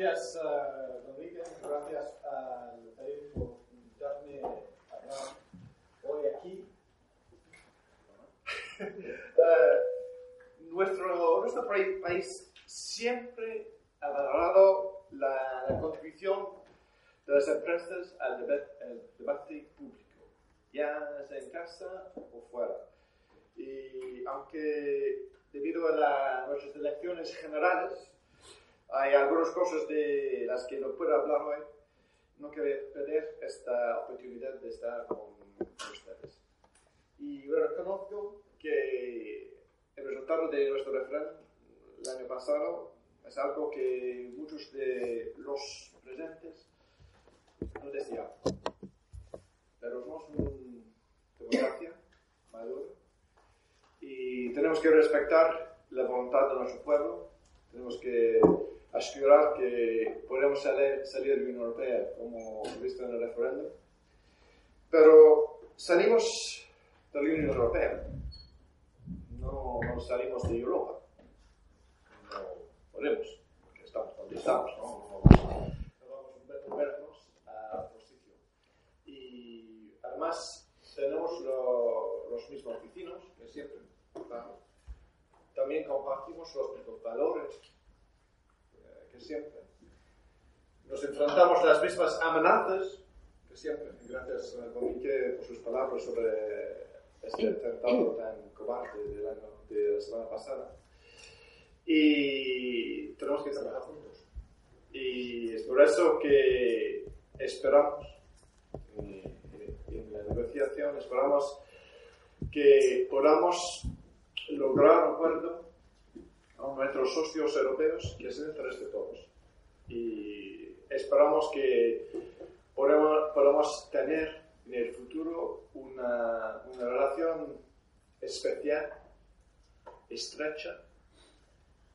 gracias, uh, Rodríguez. Gracias al Taller por invitarme a hablar hoy aquí. Eh, nuestro, nuestro pa- país siempre ha valorado la, la contribución de las empresas al debate, al debate público, ya sea en casa o fuera. Y aunque debido a la- nuestras elecciones generales, hay algunas cosas de las que no puedo hablar hoy. No quiero perder esta oportunidad de estar con ustedes. Y bueno, reconozco que el resultado de nuestro referéndum el año pasado es algo que muchos de los presentes no deseaban. Pero somos una democracia madura y tenemos que respetar la voluntad de nuestro pueblo, tenemos que asegurar que podemos salir, salir de la Unión Europea como visto en el referéndum, pero salimos de la Unión Europea, no, no salimos de Europa, no podemos, porque estamos donde estamos, no, no, vamos a a otro sitio. Y además tenemos lo- los mismos vecinos que siempre. También compartimos los mismos valores siempre. Nos enfrentamos a las mismas amenazas que siempre. Gracias a Monique por sus palabras sobre este atentado tan cobarde del año- de la semana pasada. Y tenemos que trabajar juntos. Y es por eso que esperamos, en, en la negociación, esperamos que podamos lograr un acuerdo con nuestros socios europeos que es el interés de todos. Y esperamos que podamos, tener en el futuro una, una relación especial, estrecha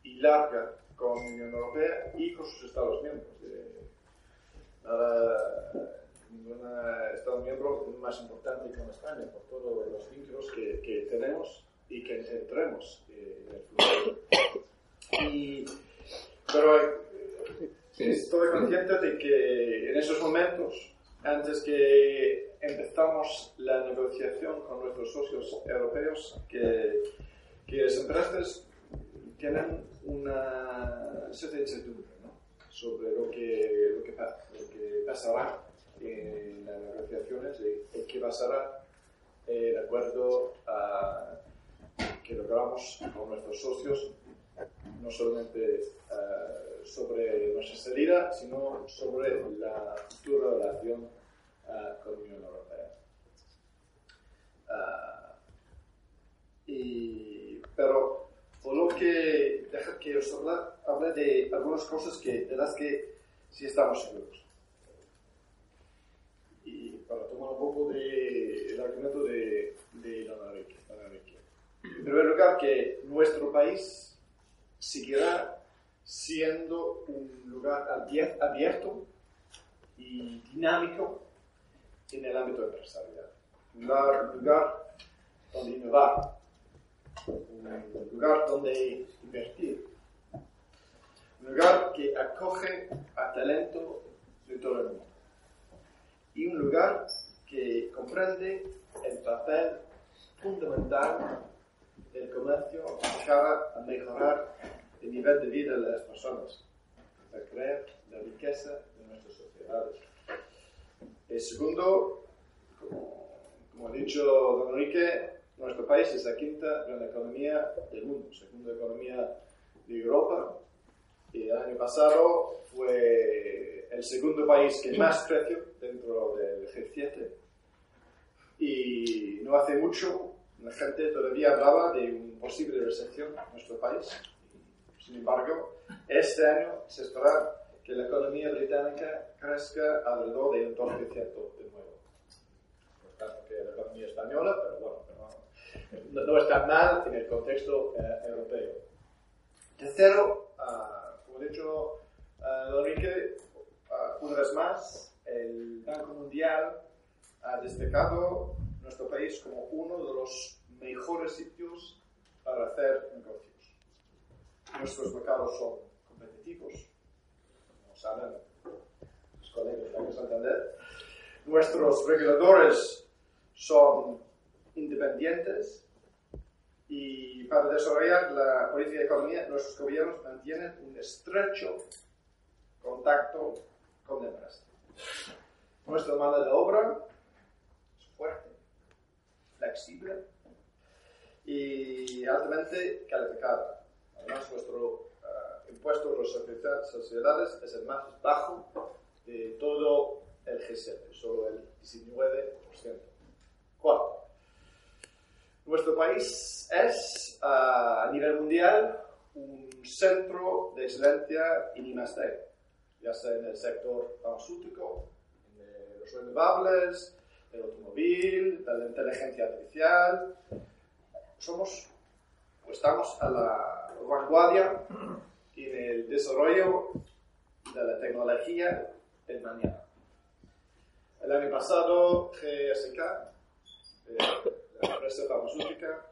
y larga con la Unión Europea y con sus Estados miembros. Eh, nada, ningún Estado miembro más importante que España por todos los vínculos que tenemos y que tendremos eh, en el futuro. Y, pero eh, estoy consciente de que en esos momentos, antes que empezamos la negociación con nuestros socios europeos, que, que las empresas tienen una cierta incertidumbre ¿no? sobre lo que, lo, que, lo que pasará en las negociaciones y qué pasará eh, de acuerdo a con nuestros socios, no solamente eh, sobre nuestra salida, sino sobre la futura relación eh, con la Unión Europea. Ah, y, pero por lo que deja que os habla- hable de algunas cosas que, de las que sí estamos seguros. Y para tomar un poco del argumento de, de Don. En primer lugar, que nuestro país seguirá siendo un lugar abier- abierto y dinámico en el ámbito empresarial. Un lugar, donde innovar, un lugar donde invertir, un lugar que acoge a talento de todo el mundo. Y un lugar que comprende el papel fundamental comercio cara a mejorar el nivel de vida de las personas, a crear la riqueza de nuestras sociedades. El segundo, como, como ha dicho don Enrique, nuestro país es la quinta gran economía del mundo, segunda economía de Europa. Y el año pasado fue el segundo país que más creció dentro del G7. Y no hace mucho la gente todavía hablaba de una posible recesión en nuestro país. Sin embargo, Este año se espera que la economía británica crezca alrededor de un 2% de nuevo. No tanto que la economía española, pero bueno, no, no está mal en el contexto eh, europeo. Tercero, uh, como he dicho uh, Enrique, uh, una vez más, el Banco Mundial ha destacado nuestro país como uno de los mejores sitios para hacer negocios. Nuestros mercados son competitivos, como saben los colegas de Santander. Nuestros reguladores son independientes y para desarrollar la política de economía nuestros gobiernos mantienen un estrecho contacto con la empresa. Nuestra mano de obra es fuerte, flexible y altamente calificada. Además, nuestro uh, impuesto de las sociedades es el más bajo de todo el G7, solo el 19%. Cuarto, nuestro país es uh, a nivel mundial un centro de excelencia en I+.D., ya sea en el sector farmacéutico, en los renovables, el automóvil, de la inteligencia artificial, somos o estamos a la vanguardia en el desarrollo de la tecnología del mañana. El año pasado, GSK, eh, la empresa farmacéutica,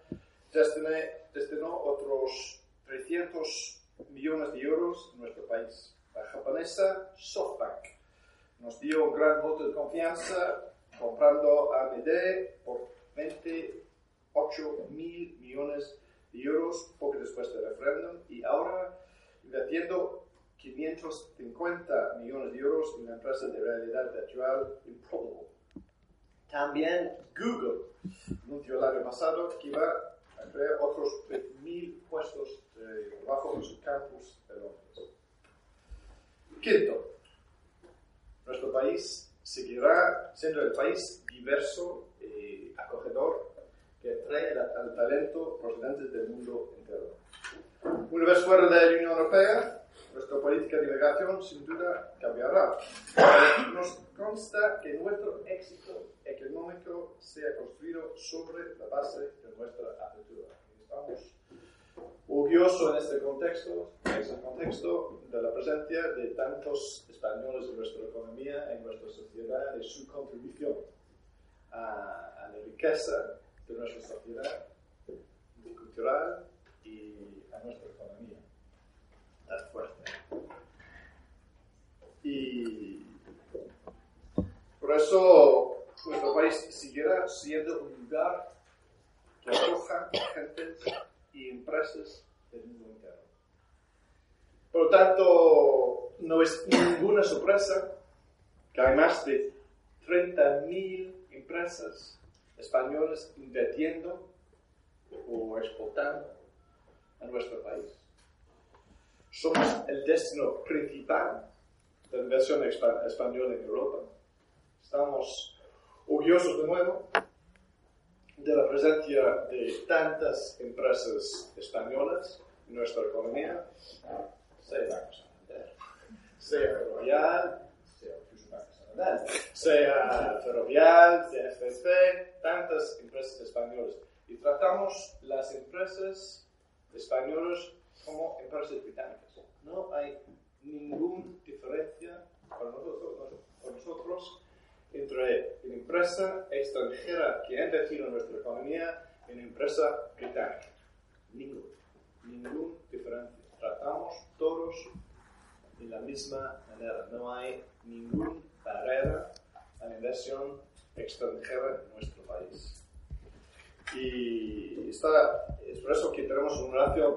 destinó otros 300 millones de euros en nuestro país. La japonesa SoftBank nos dio un gran voto de confianza comprando AMD por 20 8 mil millones de euros poco después del referéndum y ahora invirtiendo 550 millones de euros en una empresa de realidad virtual Improbable. También Google anunció el año pasado que iba a crear otros 3.000 puestos de trabajo en su campus de Londres. Quinto, nuestro país seguirá siendo el país diverso y acogedor que atrae al talento procedente del mundo entero. Una vez fuera de la Unión Europea, nuestra política de migración sin duda cambiará. Nos consta que nuestro éxito económico sea construido sobre la base de nuestra apertura. Estamos orgullosos en este contexto, en este contexto de la presencia de tantos españoles en nuestra economía, en nuestra sociedad, y su contribución a, a la riqueza de nuestra sociedad cultural y a nuestra economía tan fuerte. Y por eso nuestro país seguirá siendo un lugar que acoja gente y empresas del mundo entero. Por lo tanto, no es ninguna sorpresa que hay más de 30.000 empresas españoles invirtiendo o exportando a nuestro país. Somos el destino principal de la inversión española en Europa. Estamos orgullosos de nuevo de la presencia de tantas empresas españolas en nuestra economía, sea Banco Santander, sea Royal, sea Ferrovial, sea FSP, tantas empresas españolas. Y tratamos las empresas españolas como empresas británicas. No hay ninguna diferencia para nosotros, nosotros entre una empresa extranjera que ha invertido en nuestra economía una empresa británica. Ninguna. Ninguna diferencia. Tratamos todos de la misma manera. No hay ningún barrera a la inversión extranjera en nuestro país. Y está, es por eso que tenemos una relación,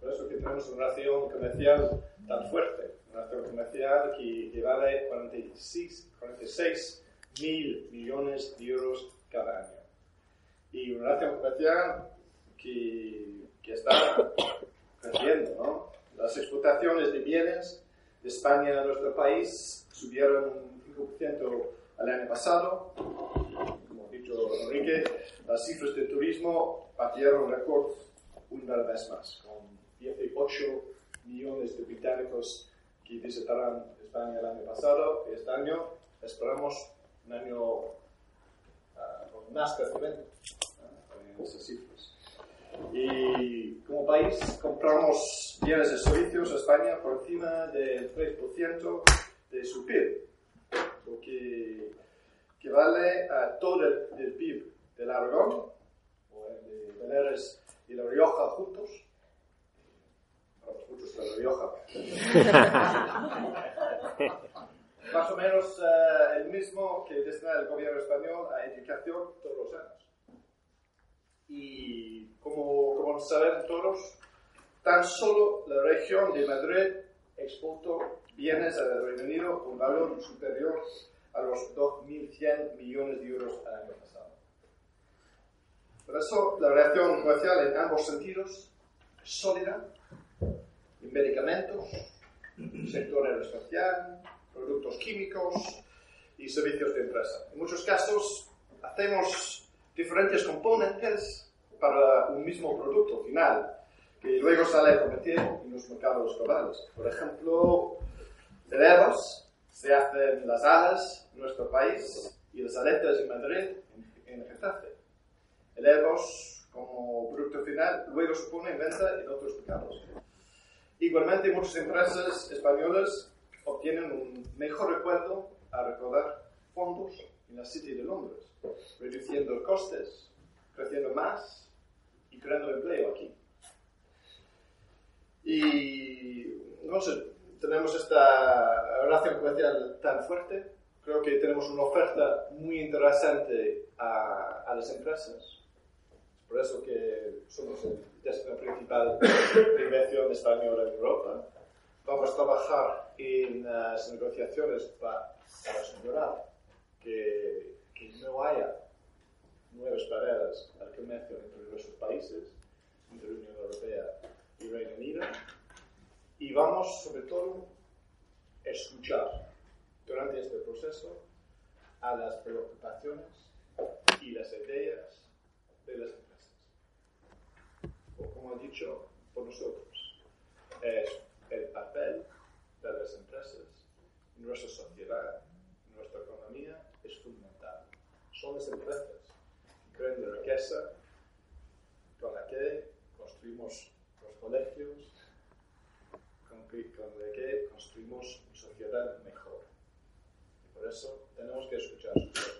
por eso que tenemos una relación comercial tan fuerte, una relación comercial que, que vale 46, 46 mil millones de euros cada año. Y una comercial que, que está creciendo, ¿no? Las exportaciones de bienes de España a nuestro país subieron un 5% el año pasado. Como ha dicho Enrique, las cifras de turismo batieron récord una vez más, con 18 millones de cuantos que visitaron España el año pasado. Este año esperamos un año uh, con más crecimiento. En esas cifras. Y como país compramos bienes y servicios a España por encima del 3% de su PIB, lo que equivale a todo el, el PIB del Aragón, o de Benares y La Rioja juntos, juntos de La Rioja, más o menos uh, el mismo que destina el gobierno español a educación todos los años. Y como, como saben todos, tan solo la región de Madrid exportó bienes al Reino Unido con valor superior a los 2.100 millones de euros al año pasado. Por eso, la relación comercial en ambos sentidos es sólida, en medicamentos, sector aeroespacial, productos químicos y servicios de empresa. En muchos casos, hacemos diferentes componentes para un mismo producto final, que luego sale a competir en los mercados globales. Por ejemplo, de se hacen las alas en nuestro país y las aletas en Madrid, en, en Getafe. El Airbus, como producto final, luego supone venta en otros mercados. Igualmente, muchas empresas españolas obtienen un mejor recuerdo a recaudar fondos en la City de Londres, reduciendo costes, creciendo más y creando empleo aquí. Y no sé, tenemos esta relación comercial tan fuerte, creo que tenemos una oferta muy interesante a, a las empresas. Por eso que somos el destino principal de inversión española en Europa. Trabajar en las negociaciones para, para asegurar que, que no haya nuevas barreras al comercio entre nuestros países, entre la Unión Europea y Reino Unido. Y vamos, sobre todo, a escuchar durante este proceso a las preocupaciones y las ideas de las empresas. O como ha dicho por nosotros, es el papel de las empresas en nuestra sociedad, en nuestra economía, es fundamental. Son las empresas que crean la riqueza con la que construimos los colegios, con, la que construimos una sociedad mejor. Y por eso tenemos que escuchar sus